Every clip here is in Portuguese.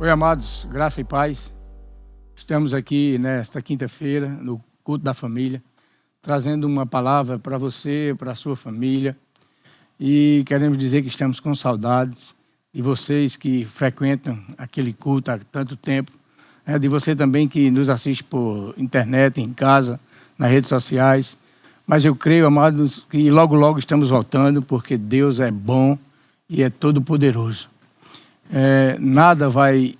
Oi, amados, graça e paz. Estamos aqui nesta quinta-feira, no culto da família, trazendo uma palavra para você, para a sua família. E queremos dizer que estamos com saudades de vocês que frequentam aquele culto há tanto tempo, né? de você também que nos assiste por internet, em casa, nas redes sociais. Mas eu creio, amados, que logo, logo estamos voltando, porque Deus é bom e é todo-poderoso. É, nada vai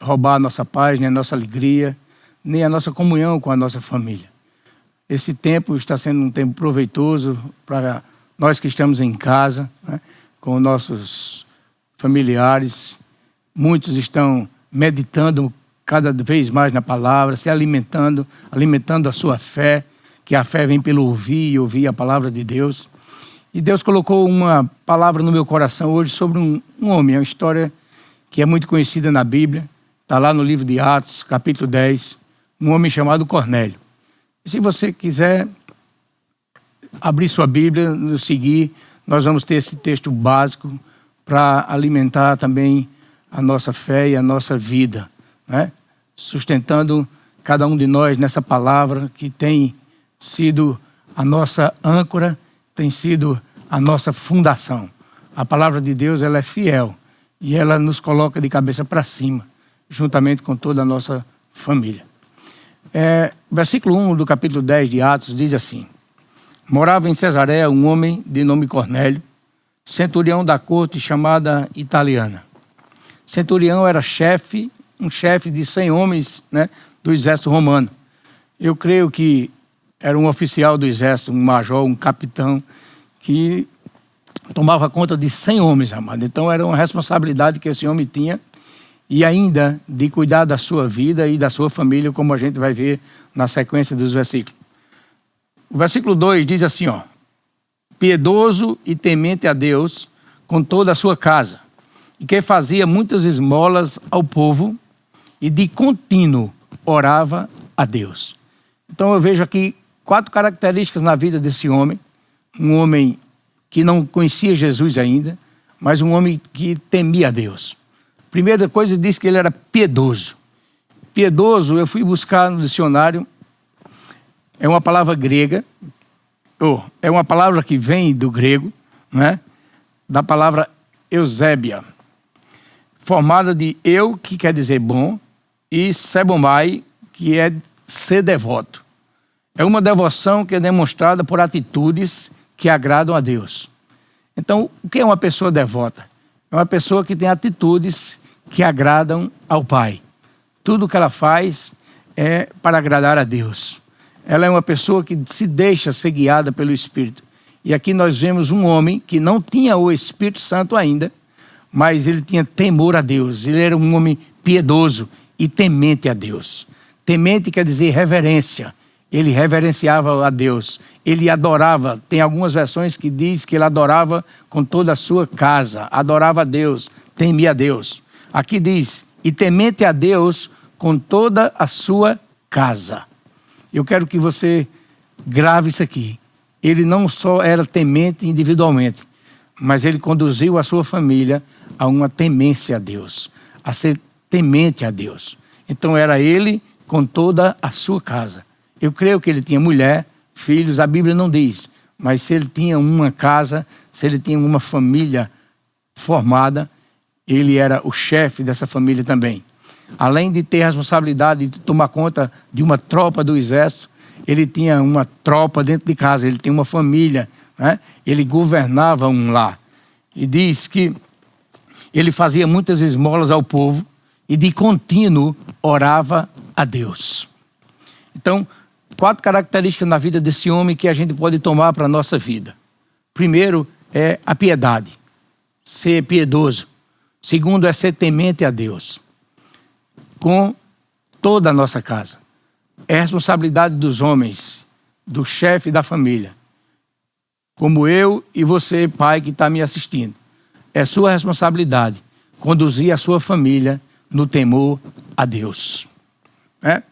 roubar a nossa paz, nem a nossa alegria, nem a nossa comunhão com a nossa família. Esse tempo está sendo um tempo proveitoso para nós que estamos em casa, né, com nossos familiares. Muitos estão meditando cada vez mais na palavra, se alimentando, alimentando a sua fé, que a fé vem pelo ouvir e ouvir a palavra de Deus. E Deus colocou uma palavra no meu coração hoje sobre um, um homem, uma história que é muito conhecida na Bíblia, está lá no livro de Atos, capítulo 10, um homem chamado Cornélio. Se você quiser abrir sua Bíblia, nos seguir, nós vamos ter esse texto básico para alimentar também a nossa fé e a nossa vida, né? sustentando cada um de nós nessa palavra que tem sido a nossa âncora, tem sido a nossa fundação. A palavra de Deus ela é fiel e ela nos coloca de cabeça para cima, juntamente com toda a nossa família. É, versículo 1 do capítulo 10 de Atos diz assim: Morava em Cesareia um homem de nome Cornélio, centurião da corte chamada italiana. Centurião era chefe, um chefe de 100 homens né, do exército romano. Eu creio que era um oficial do exército, um major, um capitão, que tomava conta de 100 homens, amado. Então era uma responsabilidade que esse homem tinha e ainda de cuidar da sua vida e da sua família, como a gente vai ver na sequência dos versículos. O versículo 2 diz assim, ó: Piedoso e temente a Deus com toda a sua casa, e que fazia muitas esmolas ao povo e de contínuo orava a Deus. Então eu vejo aqui quatro características na vida desse homem, um homem que não conhecia Jesus ainda, mas um homem que temia a Deus. Primeira coisa, diz que ele era piedoso. Piedoso, eu fui buscar no dicionário, é uma palavra grega, ou é uma palavra que vem do grego, né? da palavra Eusébia, formada de eu, que quer dizer bom, e sebomai, que é ser devoto. É uma devoção que é demonstrada por atitudes que agradam a Deus. Então, o que é uma pessoa devota? É uma pessoa que tem atitudes que agradam ao Pai. Tudo que ela faz é para agradar a Deus. Ela é uma pessoa que se deixa ser guiada pelo Espírito. E aqui nós vemos um homem que não tinha o Espírito Santo ainda, mas ele tinha temor a Deus. Ele era um homem piedoso e temente a Deus. Temente quer dizer reverência ele reverenciava a Deus, ele adorava. Tem algumas versões que diz que ele adorava com toda a sua casa, adorava a Deus, temia a Deus. Aqui diz: "E temente a Deus com toda a sua casa". Eu quero que você grave isso aqui. Ele não só era temente individualmente, mas ele conduziu a sua família a uma temência a Deus, a ser temente a Deus. Então era ele com toda a sua casa. Eu creio que ele tinha mulher, filhos, a Bíblia não diz, mas se ele tinha uma casa, se ele tinha uma família formada, ele era o chefe dessa família também. Além de ter a responsabilidade de tomar conta de uma tropa do exército, ele tinha uma tropa dentro de casa, ele tinha uma família, né? ele governava um lar. E diz que ele fazia muitas esmolas ao povo e de contínuo orava a Deus. Então, quatro características na vida desse homem que a gente pode tomar para a nossa vida. Primeiro é a piedade, ser piedoso. Segundo é ser temente a Deus, com toda a nossa casa. É responsabilidade dos homens, do chefe da família, como eu e você, pai, que está me assistindo. É sua responsabilidade conduzir a sua família no temor a Deus. É?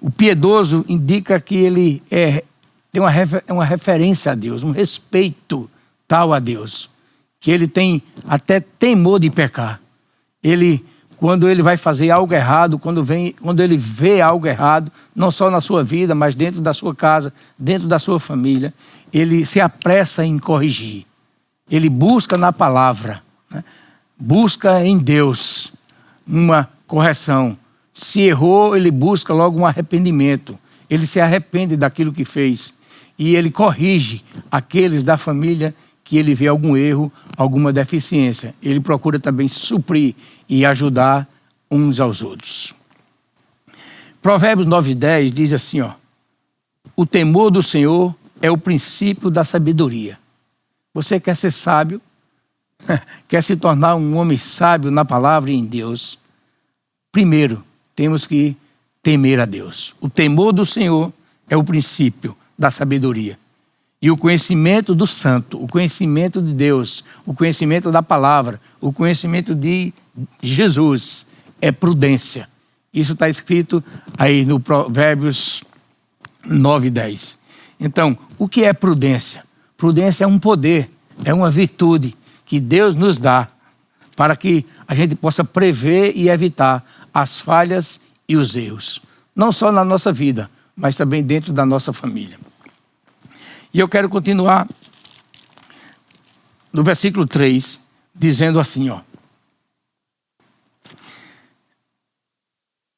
O piedoso indica que ele é, tem uma, refer, uma referência a Deus, um respeito tal a Deus, que ele tem até temor de pecar. Ele quando ele vai fazer algo errado, quando, vem, quando ele vê algo errado, não só na sua vida, mas dentro da sua casa, dentro da sua família, ele se apressa em corrigir. Ele busca na palavra, né? busca em Deus uma correção. Se errou, ele busca logo um arrependimento. Ele se arrepende daquilo que fez e ele corrige aqueles da família que ele vê algum erro, alguma deficiência. Ele procura também suprir e ajudar uns aos outros. Provérbios 9 e 10 diz assim, ó, o temor do Senhor é o princípio da sabedoria. Você quer ser sábio? quer se tornar um homem sábio na palavra e em Deus? Primeiro, temos que temer a Deus. O temor do Senhor é o princípio da sabedoria. E o conhecimento do santo, o conhecimento de Deus, o conhecimento da palavra, o conhecimento de Jesus é prudência. Isso está escrito aí no Provérbios 9 e 10. Então, o que é prudência? Prudência é um poder, é uma virtude que Deus nos dá para que a gente possa prever e evitar as falhas e os erros. Não só na nossa vida, mas também dentro da nossa família. E eu quero continuar no versículo 3, dizendo assim, ó.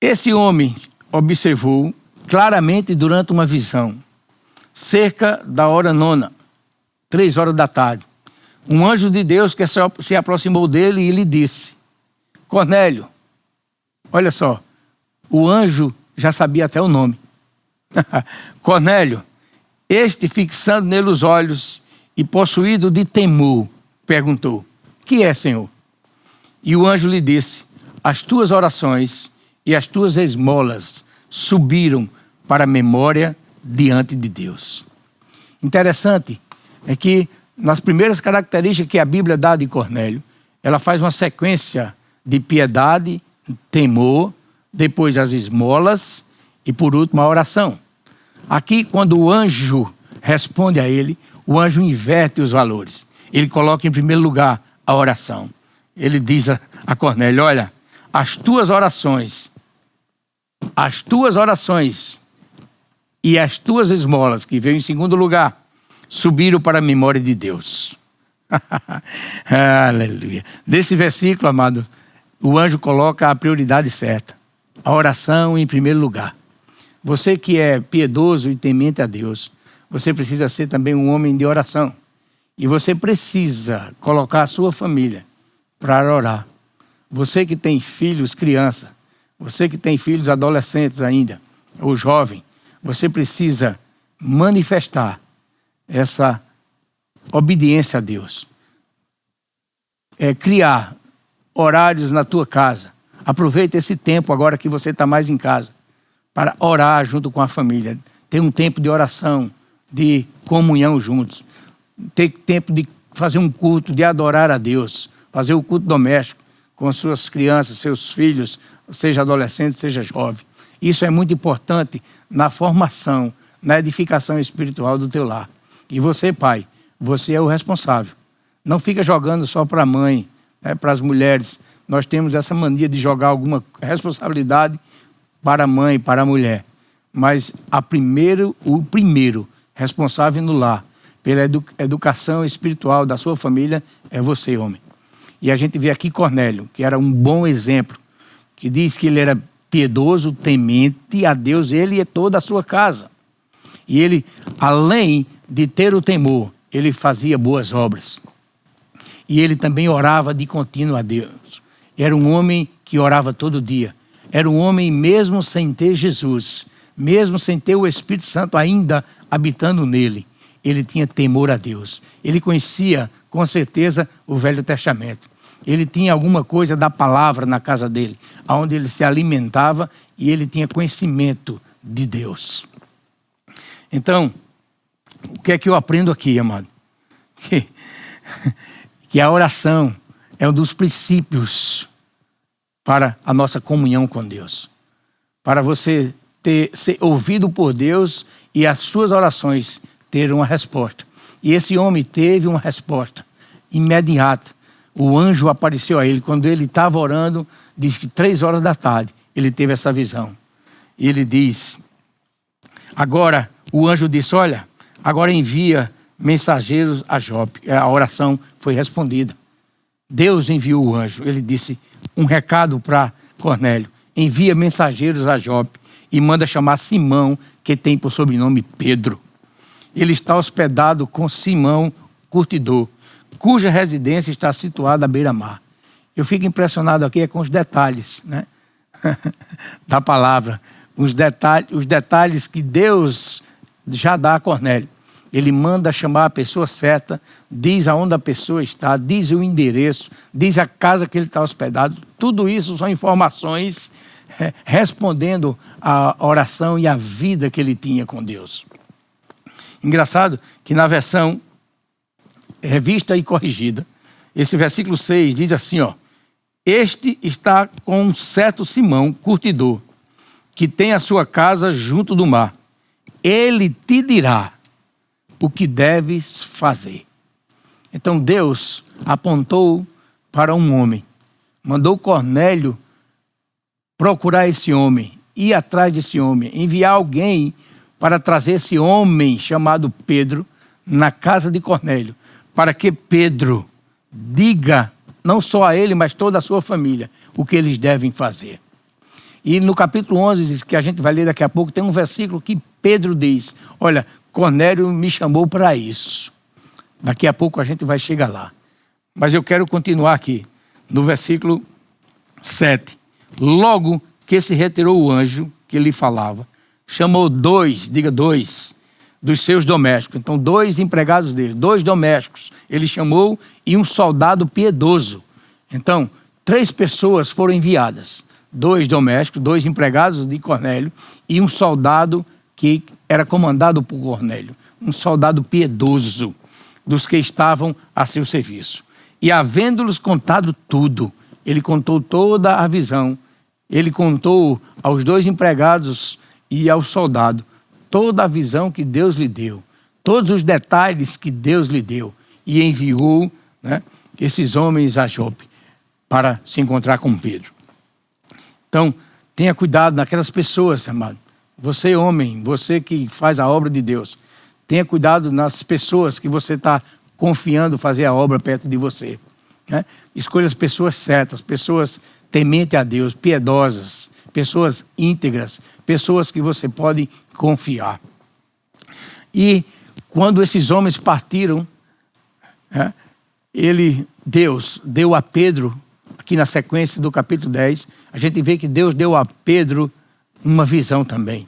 Esse homem observou claramente durante uma visão, cerca da hora nona, três horas da tarde, um anjo de Deus que se aproximou dele e lhe disse: Cornélio, olha só, o anjo já sabia até o nome. Cornélio, este, fixando nele os olhos e possuído de temor, perguntou: Que é, Senhor? E o anjo lhe disse: As tuas orações e as tuas esmolas subiram para a memória diante de Deus. Interessante é que nas primeiras características que a Bíblia dá de Cornélio, ela faz uma sequência de piedade, temor, depois as esmolas e por último a oração. Aqui, quando o anjo responde a ele, o anjo inverte os valores. Ele coloca em primeiro lugar a oração. Ele diz a, a Cornélio: Olha, as tuas orações, as tuas orações e as tuas esmolas, que veio em segundo lugar, subiram para a memória de Deus. Aleluia. Nesse versículo, amado, o anjo coloca a prioridade certa. A oração em primeiro lugar. Você que é piedoso e temente a Deus, você precisa ser também um homem de oração. E você precisa colocar a sua família para orar. Você que tem filhos, criança, você que tem filhos adolescentes ainda, ou jovem, você precisa manifestar essa obediência a Deus. É criar horários na tua casa. Aproveita esse tempo agora que você está mais em casa para orar junto com a família. Ter um tempo de oração, de comunhão juntos. Ter tempo de fazer um culto, de adorar a Deus. Fazer o culto doméstico com suas crianças, seus filhos, seja adolescente, seja jovem. Isso é muito importante na formação, na edificação espiritual do teu lar. E você, pai, você é o responsável. Não fica jogando só para a mãe, né, para as mulheres. Nós temos essa mania de jogar alguma responsabilidade para a mãe, para a mulher. Mas a primeiro, o primeiro responsável no lar pela edu educação espiritual da sua família é você, homem. E a gente vê aqui Cornélio, que era um bom exemplo, que diz que ele era piedoso, temente a Deus, ele e toda a sua casa. E ele, além de ter o temor, ele fazia boas obras. E ele também orava de contínuo a Deus. Era um homem que orava todo dia. Era um homem, mesmo sem ter Jesus, mesmo sem ter o Espírito Santo ainda habitando nele, ele tinha temor a Deus. Ele conhecia, com certeza, o Velho Testamento. Ele tinha alguma coisa da palavra na casa dele, onde ele se alimentava e ele tinha conhecimento de Deus. Então, o que é que eu aprendo aqui, amado? Que, que a oração é um dos princípios para a nossa comunhão com Deus. Para você ter, ser ouvido por Deus e as suas orações terem uma resposta. E esse homem teve uma resposta imediata. O anjo apareceu a ele quando ele estava orando, diz que três horas da tarde ele teve essa visão. E ele diz: Agora o anjo disse: Olha, agora envia mensageiros a Jope. A oração foi respondida. Deus enviou o anjo. Ele disse um recado para Cornélio: envia mensageiros a Jope e manda chamar Simão, que tem por sobrenome Pedro. Ele está hospedado com Simão, curtidor, cuja residência está situada à beira-mar. Eu fico impressionado aqui com os detalhes né? da palavra, os detalhes, os detalhes que Deus já dá a Cornélio. Ele manda chamar a pessoa certa, diz aonde a pessoa está, diz o endereço, diz a casa que ele está hospedado. Tudo isso são informações é, respondendo à oração e à vida que ele tinha com Deus. Engraçado que na versão revista e corrigida, esse versículo 6 diz assim, ó: Este está com um certo Simão, curtidor, que tem a sua casa junto do mar. Ele te dirá o que deves fazer. Então Deus apontou para um homem, mandou Cornélio procurar esse homem, ir atrás desse homem, enviar alguém para trazer esse homem chamado Pedro na casa de Cornélio, para que Pedro diga, não só a ele, mas toda a sua família, o que eles devem fazer. E no capítulo 11, que a gente vai ler daqui a pouco, tem um versículo que Pedro diz: Olha, Cornélio me chamou para isso. Daqui a pouco a gente vai chegar lá. Mas eu quero continuar aqui, no versículo 7. Logo que se retirou o anjo que lhe falava, chamou dois, diga dois, dos seus domésticos. Então, dois empregados dele, dois domésticos. Ele chamou e um soldado piedoso. Então, três pessoas foram enviadas: dois domésticos, dois empregados de Cornélio e um soldado que era comandado por Cornélio, um soldado piedoso dos que estavam a seu serviço. E havendo-lhes contado tudo, ele contou toda a visão, ele contou aos dois empregados e ao soldado toda a visão que Deus lhe deu, todos os detalhes que Deus lhe deu, e enviou né, esses homens a Jope para se encontrar com Pedro. Então, tenha cuidado naquelas pessoas, amado. Você, homem, você que faz a obra de Deus, tenha cuidado nas pessoas que você está confiando fazer a obra perto de você. Né? Escolha as pessoas certas, pessoas tementes a Deus, piedosas, pessoas íntegras, pessoas que você pode confiar. E quando esses homens partiram, né, ele, Deus, deu a Pedro, aqui na sequência do capítulo 10, a gente vê que Deus deu a Pedro uma visão também.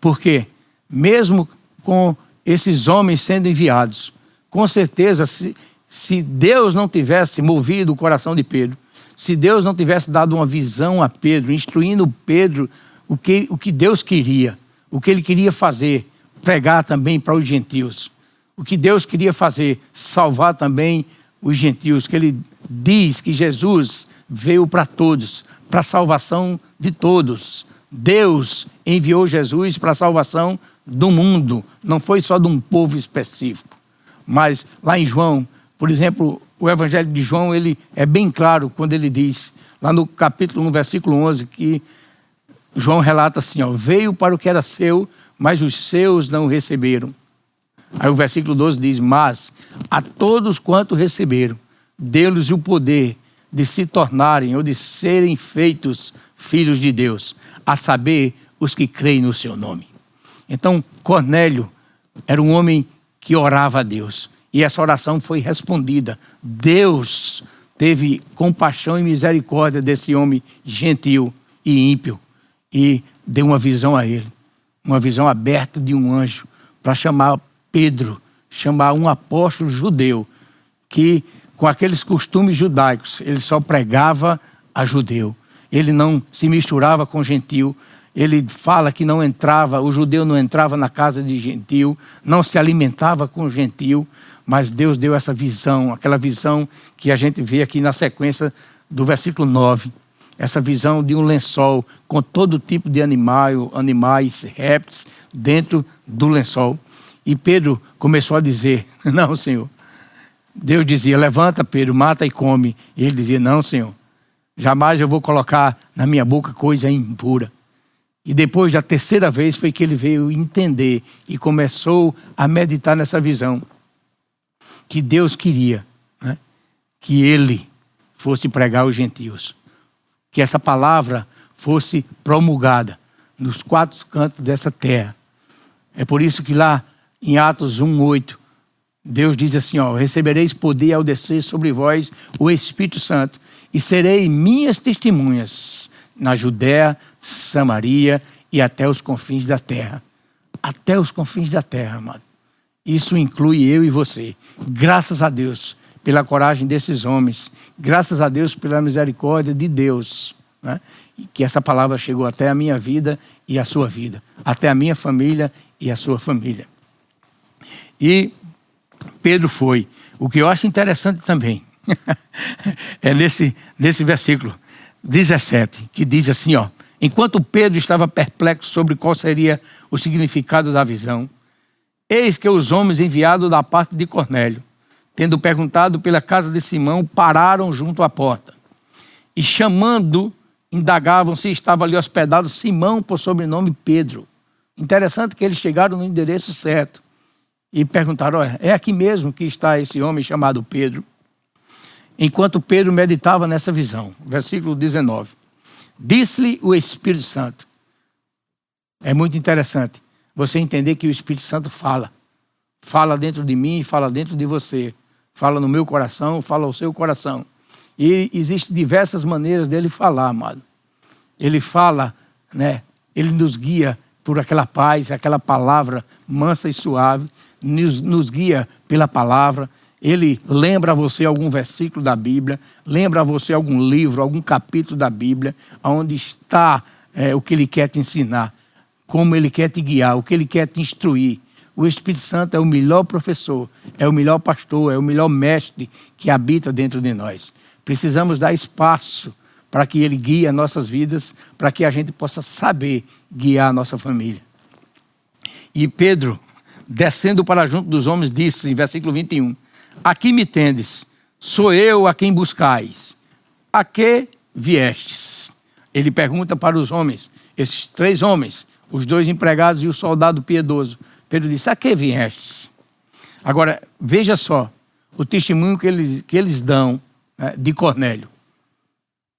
Porque, mesmo com esses homens sendo enviados, com certeza, se, se Deus não tivesse movido o coração de Pedro, se Deus não tivesse dado uma visão a Pedro, instruindo Pedro o que, o que Deus queria, o que ele queria fazer, pregar também para os gentios. O que Deus queria fazer, salvar também os gentios, que ele diz que Jesus veio para todos, para a salvação de todos. Deus enviou Jesus para a salvação do mundo, não foi só de um povo específico. Mas lá em João, por exemplo, o Evangelho de João, ele é bem claro quando ele diz, lá no capítulo, no versículo 11, que João relata assim, ó, veio para o que era seu, mas os seus não receberam. Aí o versículo 12 diz, mas a todos quanto receberam, deu-lhes o poder de se tornarem ou de serem feitos filhos de Deus, a saber, os que creem no seu nome. Então, Cornélio era um homem que orava a Deus. E essa oração foi respondida. Deus teve compaixão e misericórdia desse homem gentil e ímpio e deu uma visão a ele, uma visão aberta de um anjo para chamar Pedro, chamar um apóstolo judeu que com aqueles costumes judaicos, ele só pregava a judeu. Ele não se misturava com gentil. Ele fala que não entrava, o judeu não entrava na casa de gentil, não se alimentava com gentil, mas Deus deu essa visão, aquela visão que a gente vê aqui na sequência do versículo 9. Essa visão de um lençol com todo tipo de animal, animais, répteis dentro do lençol. E Pedro começou a dizer: Não, Senhor, Deus dizia: Levanta, Pedro, mata e come. E ele dizia: Não, Senhor. Jamais eu vou colocar na minha boca coisa impura. E depois da terceira vez foi que ele veio entender e começou a meditar nessa visão que Deus queria né? que ele fosse pregar aos gentios, que essa palavra fosse promulgada nos quatro cantos dessa terra. É por isso que lá em Atos 1:8 Deus diz assim, ó, recebereis poder ao descer sobre vós o Espírito Santo e serei minhas testemunhas na Judéia, Samaria e até os confins da terra. Até os confins da terra, amado. Isso inclui eu e você. Graças a Deus pela coragem desses homens. Graças a Deus pela misericórdia de Deus. Né? E que essa palavra chegou até a minha vida e a sua vida. Até a minha família e a sua família. E Pedro foi. O que eu acho interessante também é nesse, nesse versículo 17, que diz assim, ó. Enquanto Pedro estava perplexo sobre qual seria o significado da visão, eis que os homens enviados da parte de Cornélio, tendo perguntado pela casa de Simão, pararam junto à porta. E chamando, indagavam se estava ali hospedado Simão por sobrenome Pedro. Interessante que eles chegaram no endereço certo e perguntaram: é aqui mesmo que está esse homem chamado Pedro? Enquanto Pedro meditava nessa visão, versículo 19. Disse-lhe o Espírito Santo. É muito interessante você entender que o Espírito Santo fala. Fala dentro de mim, fala dentro de você. Fala no meu coração, fala ao seu coração. E existem diversas maneiras dele falar, amado. Ele fala, né? Ele nos guia por aquela paz, aquela palavra mansa e suave, nos, nos guia pela palavra ele lembra a você algum versículo da Bíblia, lembra a você algum livro, algum capítulo da Bíblia, onde está é, o que ele quer te ensinar, como ele quer te guiar, o que ele quer te instruir. O Espírito Santo é o melhor professor, é o melhor pastor, é o melhor mestre que habita dentro de nós. Precisamos dar espaço para que ele guie as nossas vidas, para que a gente possa saber guiar a nossa família. E Pedro, descendo para junto dos homens, disse em versículo 21: Aqui me tendes, sou eu a quem buscais. A que viestes? Ele pergunta para os homens, esses três homens, os dois empregados e o soldado piedoso. Pedro disse: A que viestes? Agora, veja só o testemunho que eles, que eles dão né, de Cornélio,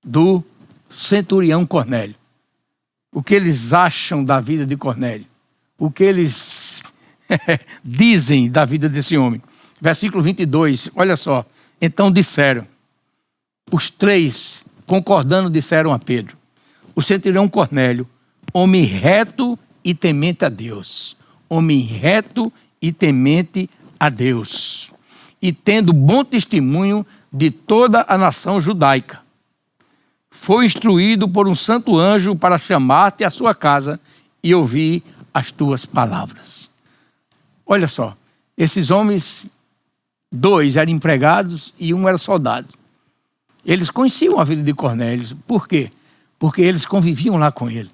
do centurião Cornélio. O que eles acham da vida de Cornélio. O que eles dizem da vida desse homem versículo 22, olha só. Então disseram, os três, concordando, disseram a Pedro: O centurião Cornélio, homem reto e temente a Deus. Homem reto e temente a Deus. E tendo bom testemunho de toda a nação judaica. Foi instruído por um santo anjo para chamar-te à sua casa e ouvir as tuas palavras. Olha só, esses homens Dois eram empregados e um era soldado. Eles conheciam a vida de Cornélio. Por quê? Porque eles conviviam lá com ele.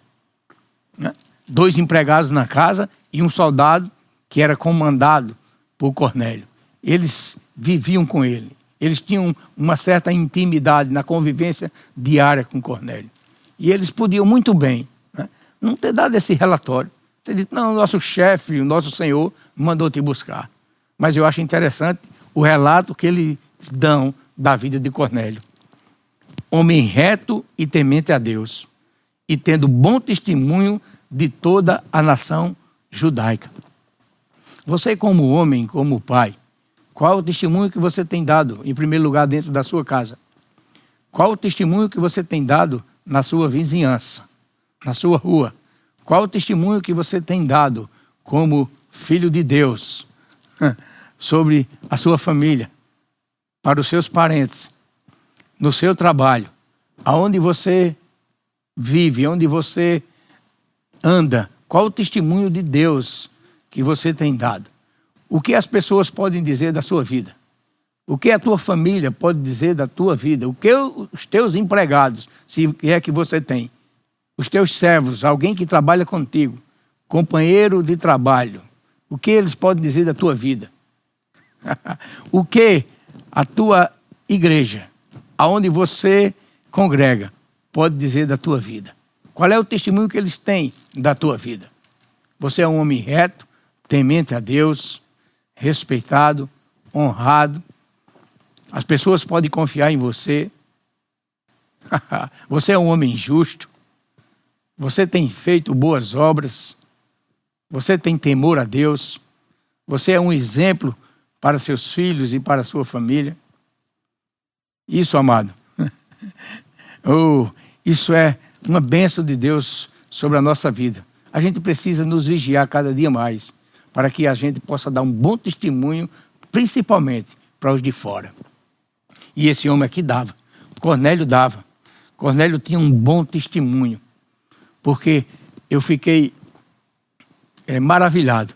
Né? Dois empregados na casa e um soldado que era comandado por Cornélio. Eles viviam com ele. Eles tinham uma certa intimidade na convivência diária com Cornélio. E eles podiam muito bem né? não ter dado esse relatório. Ter dito, não, nosso chefe, o nosso senhor mandou te buscar. Mas eu acho interessante o relato que eles dão da vida de Cornélio. Homem reto e temente a Deus, e tendo bom testemunho de toda a nação judaica. Você, como homem, como pai, qual o testemunho que você tem dado, em primeiro lugar, dentro da sua casa? Qual o testemunho que você tem dado na sua vizinhança, na sua rua? Qual o testemunho que você tem dado como filho de Deus? sobre a sua família, para os seus parentes, no seu trabalho, aonde você vive, onde você anda, qual o testemunho de Deus que você tem dado? O que as pessoas podem dizer da sua vida? O que a tua família pode dizer da tua vida? O que os teus empregados, se é que você tem, os teus servos, alguém que trabalha contigo, companheiro de trabalho, o que eles podem dizer da tua vida? o que a tua igreja, aonde você congrega pode dizer da tua vida? Qual é o testemunho que eles têm da tua vida? Você é um homem reto, temente a Deus, respeitado, honrado. As pessoas podem confiar em você. você é um homem justo. Você tem feito boas obras. Você tem temor a Deus. Você é um exemplo para seus filhos e para sua família. Isso, amado. oh, isso é uma bênção de Deus sobre a nossa vida. A gente precisa nos vigiar cada dia mais para que a gente possa dar um bom testemunho, principalmente para os de fora. E esse homem aqui dava. Cornélio dava. Cornélio tinha um bom testemunho, porque eu fiquei é, maravilhado.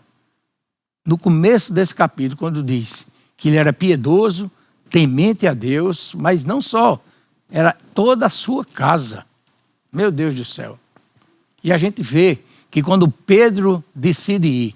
No começo desse capítulo, quando diz que ele era piedoso, temente a Deus, mas não só, era toda a sua casa. Meu Deus do céu. E a gente vê que quando Pedro decide ir,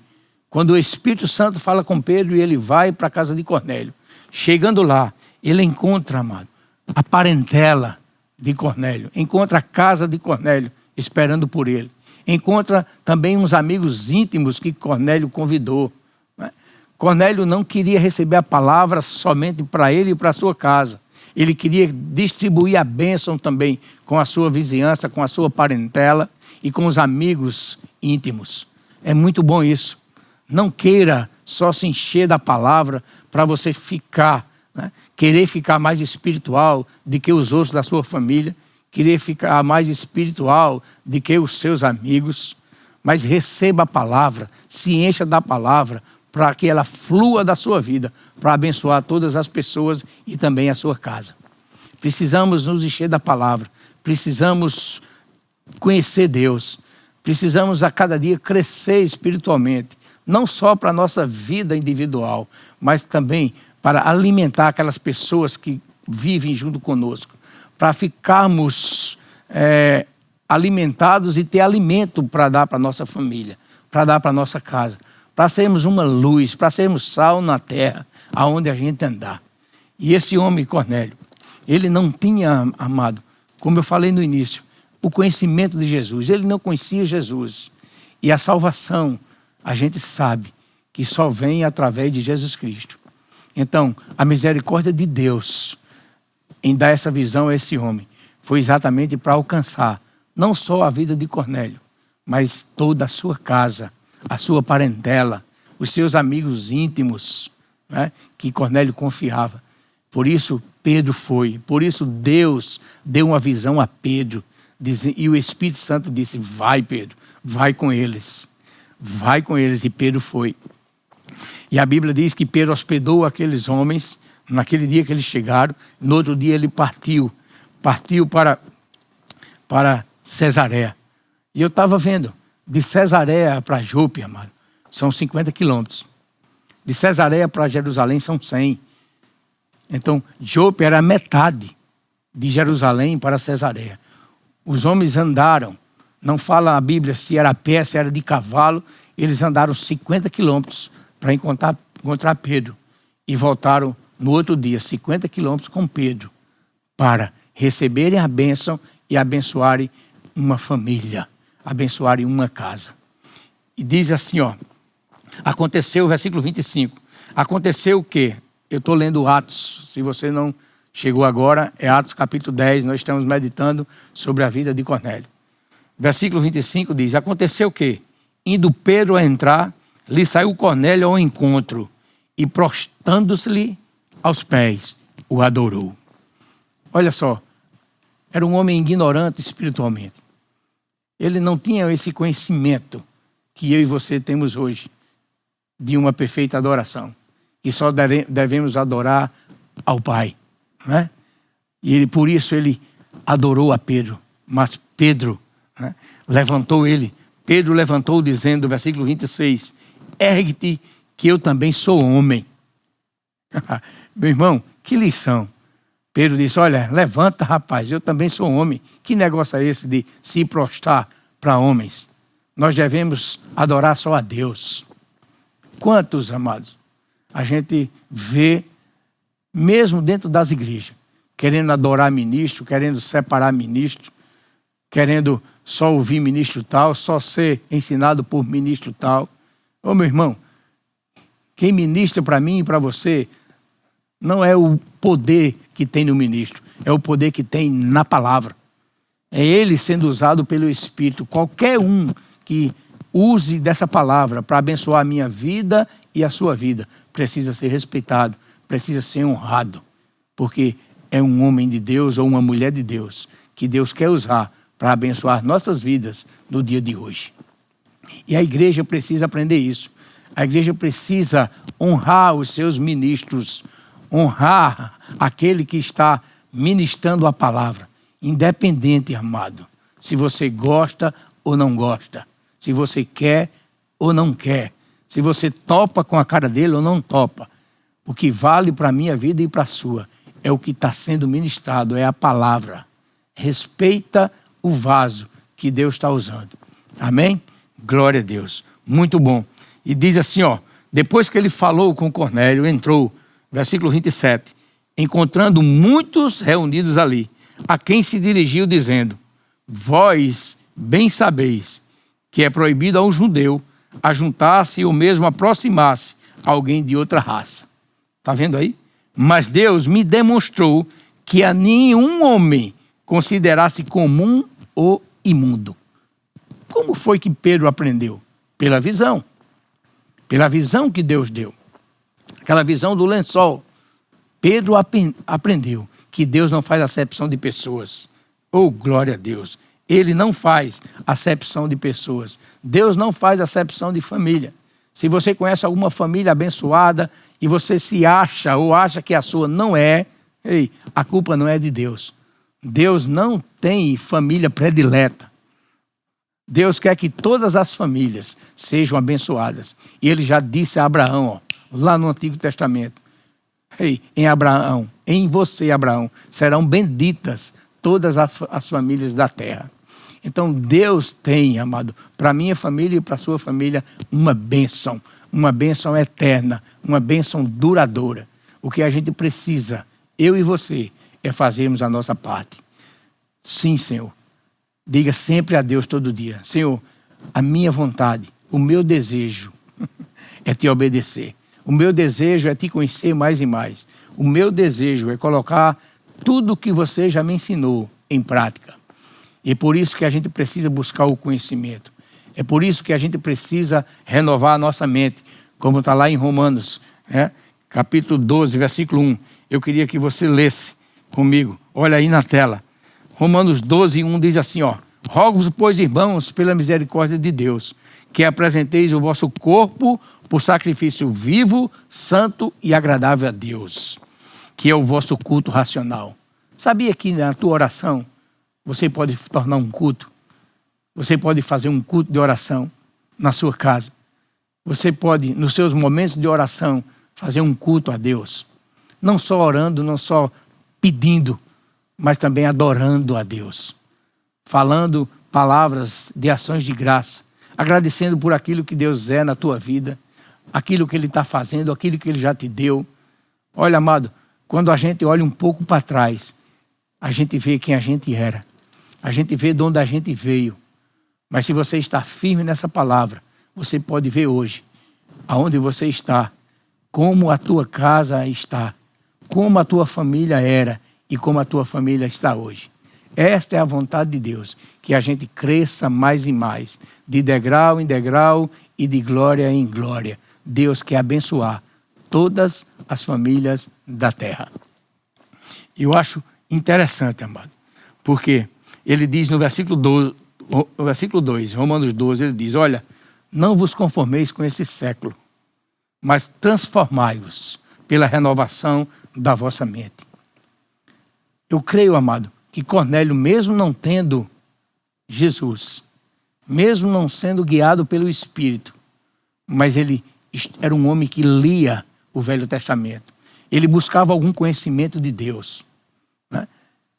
quando o Espírito Santo fala com Pedro e ele vai para a casa de Cornélio, chegando lá, ele encontra, amado, a parentela de Cornélio, encontra a casa de Cornélio esperando por ele, encontra também uns amigos íntimos que Cornélio convidou. Né? Cornélio não queria receber a palavra somente para ele e para sua casa. Ele queria distribuir a bênção também com a sua vizinhança, com a sua parentela e com os amigos íntimos. É muito bom isso. Não queira só se encher da palavra para você ficar, né? querer ficar mais espiritual do que os outros da sua família, querer ficar mais espiritual do que os seus amigos, mas receba a palavra, se encha da palavra para que ela flua da sua vida, para abençoar todas as pessoas e também a sua casa. Precisamos nos encher da palavra, precisamos conhecer Deus, precisamos a cada dia crescer espiritualmente, não só para a nossa vida individual, mas também para alimentar aquelas pessoas que vivem junto conosco, para ficarmos é, alimentados e ter alimento para dar para nossa família, para dar para nossa casa, para sermos uma luz, para sermos sal na terra, aonde a gente andar. E esse homem, Cornélio, ele não tinha, amado, como eu falei no início, o conhecimento de Jesus. Ele não conhecia Jesus. E a salvação, a gente sabe que só vem através de Jesus Cristo. Então, a misericórdia de Deus em dar essa visão a esse homem foi exatamente para alcançar não só a vida de Cornélio, mas toda a sua casa, a sua parentela, os seus amigos íntimos, né, que Cornélio confiava. Por isso Pedro foi, por isso Deus deu uma visão a Pedro, e o Espírito Santo disse: Vai, Pedro, vai com eles, vai com eles. E Pedro foi. E a Bíblia diz que Pedro hospedou aqueles homens naquele dia que eles chegaram. No outro dia ele partiu, partiu para, para Cesareia. E eu estava vendo, de Cesareia para Jope, amado, são 50 quilômetros. De Cesareia para Jerusalém são 100. Então, Jope era metade de Jerusalém para Cesareia. Os homens andaram, não fala a Bíblia se era a pé, se era de cavalo, eles andaram 50 quilômetros para encontrar, encontrar Pedro e voltaram no outro dia, 50 quilômetros com Pedro, para receberem a bênção e abençoarem uma família, abençoarem uma casa. E diz assim, ó, aconteceu, versículo 25, aconteceu o quê? Eu estou lendo Atos. Se você não chegou agora, é Atos capítulo 10. Nós estamos meditando sobre a vida de Cornélio. Versículo 25 diz: Aconteceu o quê? Indo Pedro a entrar, lhe saiu Cornélio ao encontro e, prostando-se-lhe aos pés, o adorou. Olha só, era um homem ignorante espiritualmente. Ele não tinha esse conhecimento que eu e você temos hoje de uma perfeita adoração que só devemos adorar ao Pai. Né? E ele, por isso ele adorou a Pedro. Mas Pedro né, levantou ele. Pedro levantou dizendo, versículo 26, ergue-te que eu também sou homem. Meu irmão, que lição. Pedro disse, olha, levanta rapaz, eu também sou homem. Que negócio é esse de se prostrar para homens? Nós devemos adorar só a Deus. Quantos, amados? a gente vê, mesmo dentro das igrejas, querendo adorar ministro, querendo separar ministro, querendo só ouvir ministro tal, só ser ensinado por ministro tal. Ô meu irmão, quem ministra para mim e para você não é o poder que tem no ministro, é o poder que tem na palavra. É ele sendo usado pelo Espírito. Qualquer um que use dessa palavra para abençoar a minha vida e a sua vida precisa ser respeitado, precisa ser honrado, porque é um homem de Deus ou uma mulher de Deus que Deus quer usar para abençoar nossas vidas no dia de hoje. E a igreja precisa aprender isso. A igreja precisa honrar os seus ministros, honrar aquele que está ministrando a palavra, independente, amado, se você gosta ou não gosta, se você quer ou não quer, se você topa com a cara dele ou não topa. O que vale para a minha vida e para a sua é o que está sendo ministrado, é a palavra. Respeita o vaso que Deus está usando. Amém? Glória a Deus. Muito bom. E diz assim, ó, depois que ele falou com Cornélio, entrou, versículo 27, encontrando muitos reunidos ali, a quem se dirigiu dizendo: Vós bem sabeis que é proibido a um judeu ajuntar-se ou mesmo aproximar-se a alguém de outra raça. Está vendo aí? Mas Deus me demonstrou que a nenhum homem considerasse comum ou imundo. Como foi que Pedro aprendeu? Pela visão. Pela visão que Deus deu. Aquela visão do lençol. Pedro aprendeu que Deus não faz acepção de pessoas. Oh, glória a Deus. Ele não faz acepção de pessoas. Deus não faz acepção de família. Se você conhece alguma família abençoada e você se acha ou acha que a sua não é, ei, a culpa não é de Deus. Deus não tem família predileta. Deus quer que todas as famílias sejam abençoadas. E ele já disse a Abraão, ó, lá no Antigo Testamento: Ei, em Abraão, em você, Abraão, serão benditas todas as famílias da terra. Então Deus tem, amado, para minha família e para sua família, uma bênção, uma bênção eterna, uma bênção duradoura. O que a gente precisa, eu e você, é fazermos a nossa parte. Sim, Senhor. Diga sempre a Deus todo dia: Senhor, a minha vontade, o meu desejo é te obedecer. O meu desejo é te conhecer mais e mais. O meu desejo é colocar tudo o que você já me ensinou em prática. E é por isso que a gente precisa buscar o conhecimento. É por isso que a gente precisa renovar a nossa mente, como está lá em Romanos, né? capítulo 12, versículo 1. Eu queria que você lesse comigo. Olha aí na tela. Romanos 12, 1 diz assim: ó, Rogo-vos, pois, irmãos, pela misericórdia de Deus, que apresenteis o vosso corpo por sacrifício vivo, santo e agradável a Deus, que é o vosso culto racional. Sabia que na tua oração você pode tornar um culto? Você pode fazer um culto de oração na sua casa. Você pode, nos seus momentos de oração, fazer um culto a Deus. Não só orando, não só pedindo, mas também adorando a Deus. Falando palavras de ações de graça, agradecendo por aquilo que Deus é na tua vida, aquilo que Ele está fazendo, aquilo que Ele já te deu. Olha, amado, quando a gente olha um pouco para trás, a gente vê quem a gente era, a gente vê de onde a gente veio. Mas se você está firme nessa palavra, você pode ver hoje aonde você está, como a tua casa está, como a tua família era e como a tua família está hoje. Esta é a vontade de Deus, que a gente cresça mais e mais, de degrau em degrau e de glória em glória. Deus quer abençoar todas as famílias da terra. Eu acho interessante, amado, porque ele diz no versículo 2, no versículo 2, Romanos 12, ele diz: Olha, não vos conformeis com esse século, mas transformai-vos pela renovação da vossa mente. Eu creio, amado, que Cornélio, mesmo não tendo Jesus, mesmo não sendo guiado pelo Espírito, mas ele era um homem que lia o Velho Testamento. Ele buscava algum conhecimento de Deus. Né?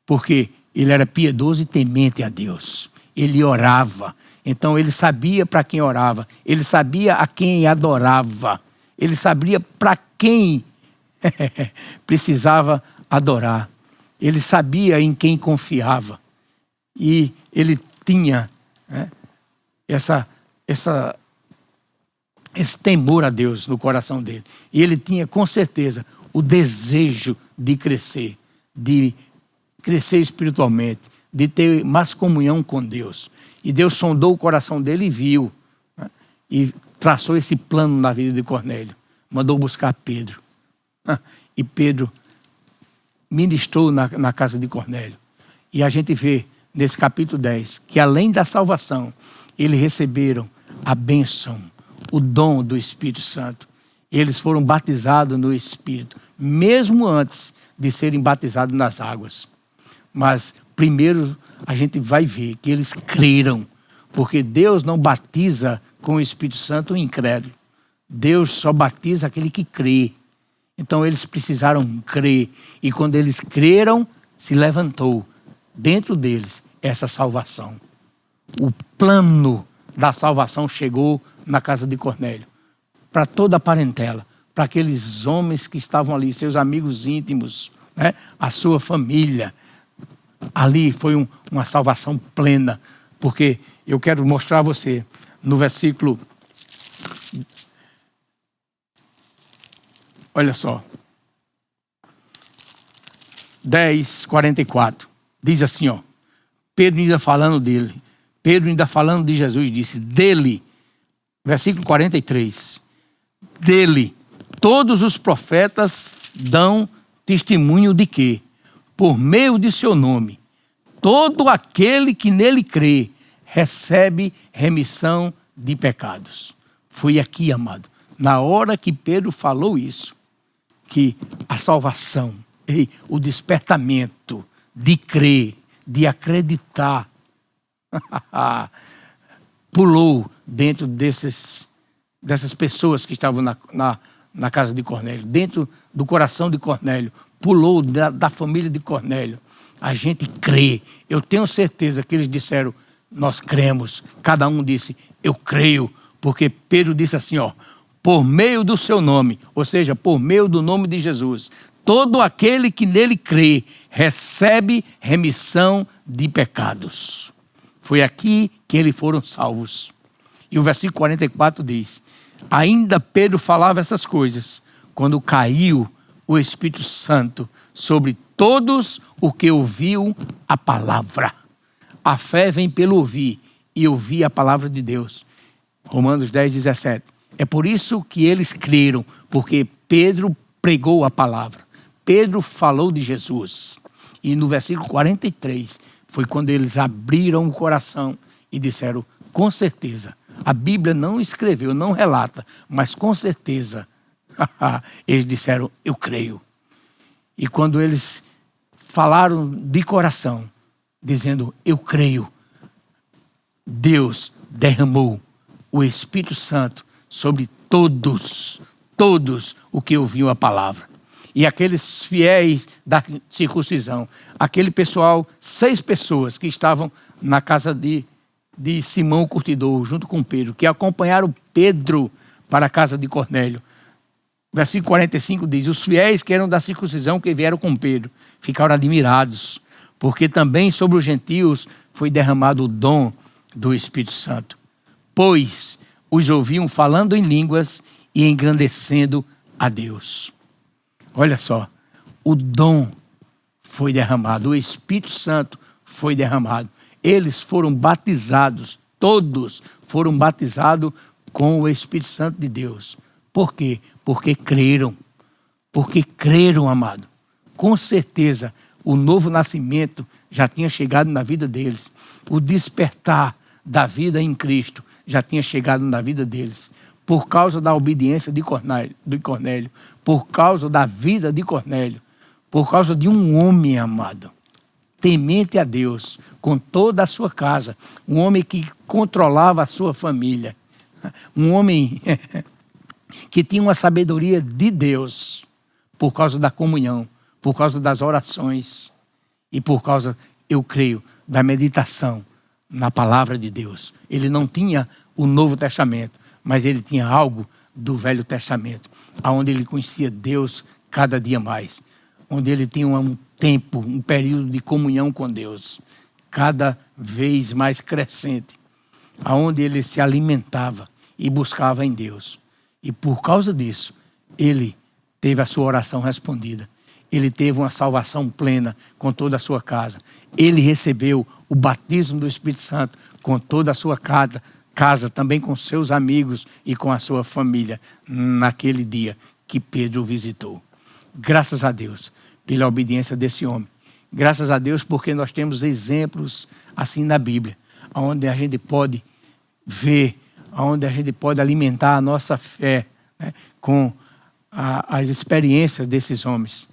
Porque ele era piedoso e temente a Deus. Ele orava. Então ele sabia para quem orava. Ele sabia a quem adorava. Ele sabia para quem precisava adorar. Ele sabia em quem confiava. E ele tinha né, essa, essa, esse temor a Deus no coração dele. E ele tinha, com certeza, o desejo de crescer, de crescer espiritualmente, de ter mais comunhão com Deus. E Deus sondou o coração dele e viu. Né, e traçou esse plano na vida de Cornélio. Mandou buscar Pedro. E Pedro ministrou na, na casa de Cornélio. E a gente vê nesse capítulo 10 que além da salvação, eles receberam a bênção, o dom do Espírito Santo. Eles foram batizados no Espírito, mesmo antes de serem batizados nas águas. Mas primeiro a gente vai ver que eles creram, porque Deus não batiza com o Espírito Santo o incrédulo. Deus só batiza aquele que crê. Então eles precisaram crer. E quando eles creram, se levantou dentro deles essa salvação. O plano da salvação chegou na casa de Cornélio. Para toda a parentela, para aqueles homens que estavam ali, seus amigos íntimos, né? a sua família. Ali foi um, uma salvação plena, porque eu quero mostrar a você no versículo Olha só. 10, 44. Diz assim, ó. Pedro ainda falando dele. Pedro ainda falando de Jesus, disse: Dele, versículo 43. Dele, todos os profetas dão testemunho de que, por meio de seu nome, todo aquele que nele crê recebe remissão de pecados. Foi aqui, amado, na hora que Pedro falou isso, que a salvação, o despertamento de crer, de acreditar, pulou dentro desses, dessas pessoas que estavam na, na, na, casa de Cornélio, dentro do coração de Cornélio, pulou da, da família de Cornélio. A gente crê. Eu tenho certeza que eles disseram, nós cremos. Cada um disse, eu creio, porque Pedro disse assim, ó, por meio do seu nome, ou seja, por meio do nome de Jesus. Todo aquele que nele crê recebe remissão de pecados. Foi aqui que eles foram salvos. E o versículo 44 diz: Ainda Pedro falava essas coisas quando caiu o Espírito Santo sobre todos os que ouviam a palavra. A fé vem pelo ouvir e ouvir a palavra de Deus. Romanos 10, 17. É por isso que eles creram, porque Pedro pregou a palavra. Pedro falou de Jesus. E no versículo 43 foi quando eles abriram o coração e disseram: com certeza. A Bíblia não escreveu, não relata, mas com certeza eles disseram: eu creio. E quando eles falaram de coração, dizendo: eu creio, Deus derramou o Espírito Santo sobre todos, todos o que ouviam a palavra. E aqueles fiéis da circuncisão, aquele pessoal, seis pessoas que estavam na casa de, de Simão Curtidor, junto com Pedro, que acompanharam Pedro para a casa de Cornélio. Versículo 45 diz: Os fiéis que eram da circuncisão que vieram com Pedro ficaram admirados, porque também sobre os gentios foi derramado o dom do Espírito Santo. Pois os ouviam falando em línguas e engrandecendo a Deus. Olha só, o dom foi derramado, o Espírito Santo foi derramado. Eles foram batizados, todos foram batizados com o Espírito Santo de Deus. Por quê? Porque creram. Porque creram, amado. Com certeza, o novo nascimento já tinha chegado na vida deles. O despertar da vida em Cristo já tinha chegado na vida deles. Por causa da obediência de Cornélio, de Cornélio, por causa da vida de Cornélio, por causa de um homem amado, temente a Deus, com toda a sua casa, um homem que controlava a sua família, um homem que tinha uma sabedoria de Deus, por causa da comunhão, por causa das orações e por causa, eu creio, da meditação na palavra de Deus. Ele não tinha o Novo Testamento, mas ele tinha algo do Velho Testamento, aonde ele conhecia Deus cada dia mais, onde ele tinha um tempo, um período de comunhão com Deus, cada vez mais crescente, aonde ele se alimentava e buscava em Deus. E por causa disso, ele teve a sua oração respondida. Ele teve uma salvação plena com toda a sua casa. Ele recebeu o batismo do Espírito Santo com toda a sua casa, casa também com seus amigos e com a sua família naquele dia que Pedro visitou. Graças a Deus pela obediência desse homem. Graças a Deus porque nós temos exemplos assim na Bíblia, onde a gente pode ver, onde a gente pode alimentar a nossa fé né, com a, as experiências desses homens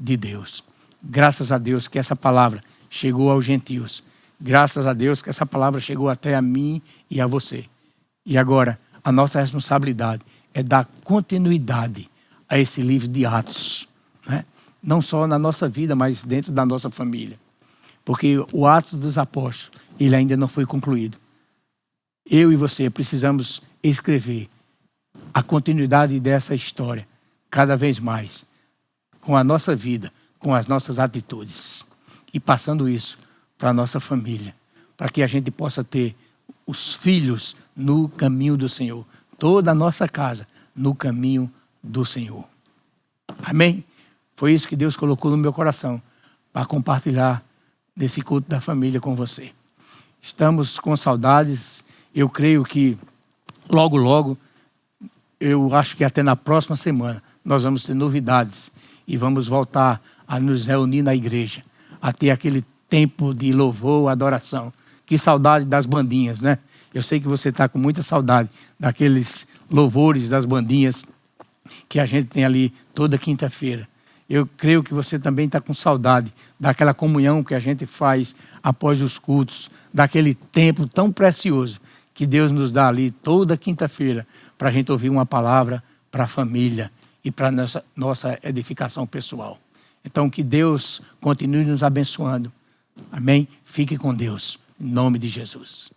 de Deus. Graças a Deus que essa palavra chegou aos gentios. Graças a Deus que essa palavra chegou até a mim e a você. E agora, a nossa responsabilidade é dar continuidade a esse livro de Atos. Né? Não só na nossa vida, mas dentro da nossa família. Porque o Atos dos Apóstolos, ele ainda não foi concluído. Eu e você precisamos escrever a continuidade dessa história cada vez mais com a nossa vida, com as nossas atitudes e passando isso para a nossa família, para que a gente possa ter os filhos no caminho do Senhor, toda a nossa casa no caminho do Senhor. Amém? Foi isso que Deus colocou no meu coração para compartilhar nesse culto da família com você. Estamos com saudades. Eu creio que logo, logo, eu acho que até na próxima semana, nós vamos ter novidades e vamos voltar a nos reunir na igreja, a ter aquele tempo de louvor, adoração. Que saudade das bandinhas, né? Eu sei que você está com muita saudade daqueles louvores das bandinhas que a gente tem ali toda quinta-feira. Eu creio que você também está com saudade daquela comunhão que a gente faz após os cultos, daquele tempo tão precioso que Deus nos dá ali toda quinta-feira para a gente ouvir uma palavra para a família e para nossa, nossa edificação pessoal. Então, que Deus continue nos abençoando. Amém? Fique com Deus. Em nome de Jesus.